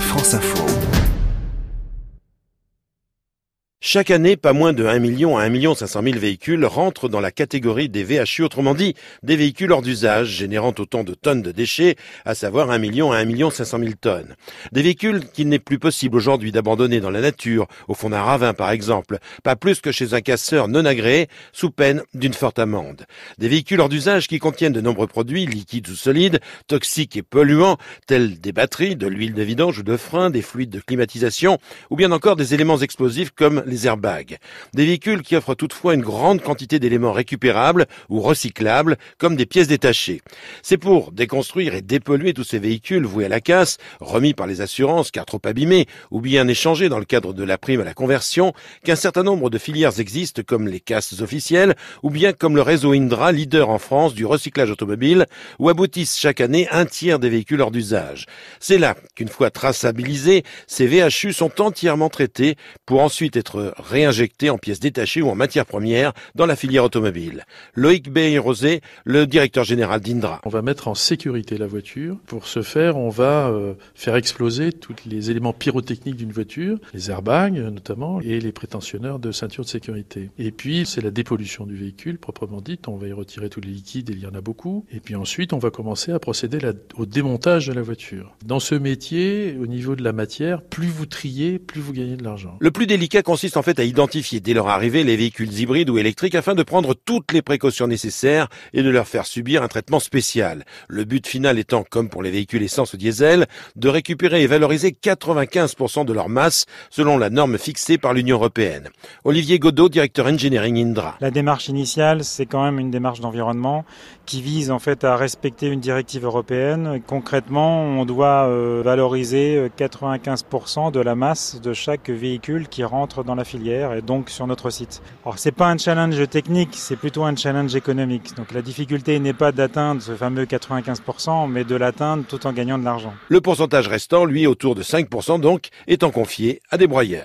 France Info. Chaque année, pas moins de 1 million à 1 million 500 000 véhicules rentrent dans la catégorie des VHU, autrement dit, des véhicules hors d'usage, générant autant de tonnes de déchets, à savoir 1 million à 1 million 500 000 tonnes. Des véhicules qu'il n'est plus possible aujourd'hui d'abandonner dans la nature, au fond d'un ravin par exemple, pas plus que chez un casseur non agréé, sous peine d'une forte amende. Des véhicules hors d'usage qui contiennent de nombreux produits, liquides ou solides, toxiques et polluants, tels des batteries, de l'huile de vidange ou de frein, des fluides de climatisation, ou bien encore des éléments explosifs comme les Des véhicules qui offrent toutefois une grande quantité d'éléments récupérables ou recyclables, comme des pièces détachées. C'est pour déconstruire et dépolluer tous ces véhicules voués à la casse, remis par les assurances car trop abîmés, ou bien échangés dans le cadre de la prime à la conversion, qu'un certain nombre de filières existent comme les casses officielles, ou bien comme le réseau Indra, leader en France du recyclage automobile, où aboutissent chaque année un tiers des véhicules hors d'usage. C'est là qu'une fois traçabilisés, ces VHU sont entièrement traités pour ensuite être réinjectés en pièces détachées ou en matières premières dans la filière automobile. Loïc Bay-Rosé, le directeur général d'Indra. On va mettre en sécurité la voiture. Pour ce faire, on va euh, faire exploser tous les éléments pyrotechniques d'une voiture, les airbags notamment, et les prétentionneurs de ceinture de sécurité. Et puis, c'est la dépollution du véhicule, proprement dite. On va y retirer tous les liquides, et il y en a beaucoup. Et puis ensuite, on va commencer à procéder au démontage de la voiture. Dans ce métier, au niveau de la matière, plus vous triez, plus vous gagnez de l'argent. Le plus délicat consiste en fait à identifier dès leur arrivée les véhicules hybrides ou électriques afin de prendre toutes les précautions nécessaires et de leur faire subir un traitement spécial. Le but final étant, comme pour les véhicules essence ou diesel, de récupérer et valoriser 95% de leur masse selon la norme fixée par l'Union européenne. Olivier Godot, directeur engineering Indra. La démarche initiale, c'est quand même une démarche d'environnement qui vise en fait à respecter une directive européenne. Concrètement, on doit euh, valoriser 95% de la masse de chaque véhicule qui rentre dans la filière et donc sur notre site. Alors c'est pas un challenge technique, c'est plutôt un challenge économique. Donc la difficulté n'est pas d'atteindre ce fameux 95%, mais de l'atteindre tout en gagnant de l'argent. Le pourcentage restant, lui, autour de 5% donc, étant confié à des broyeurs.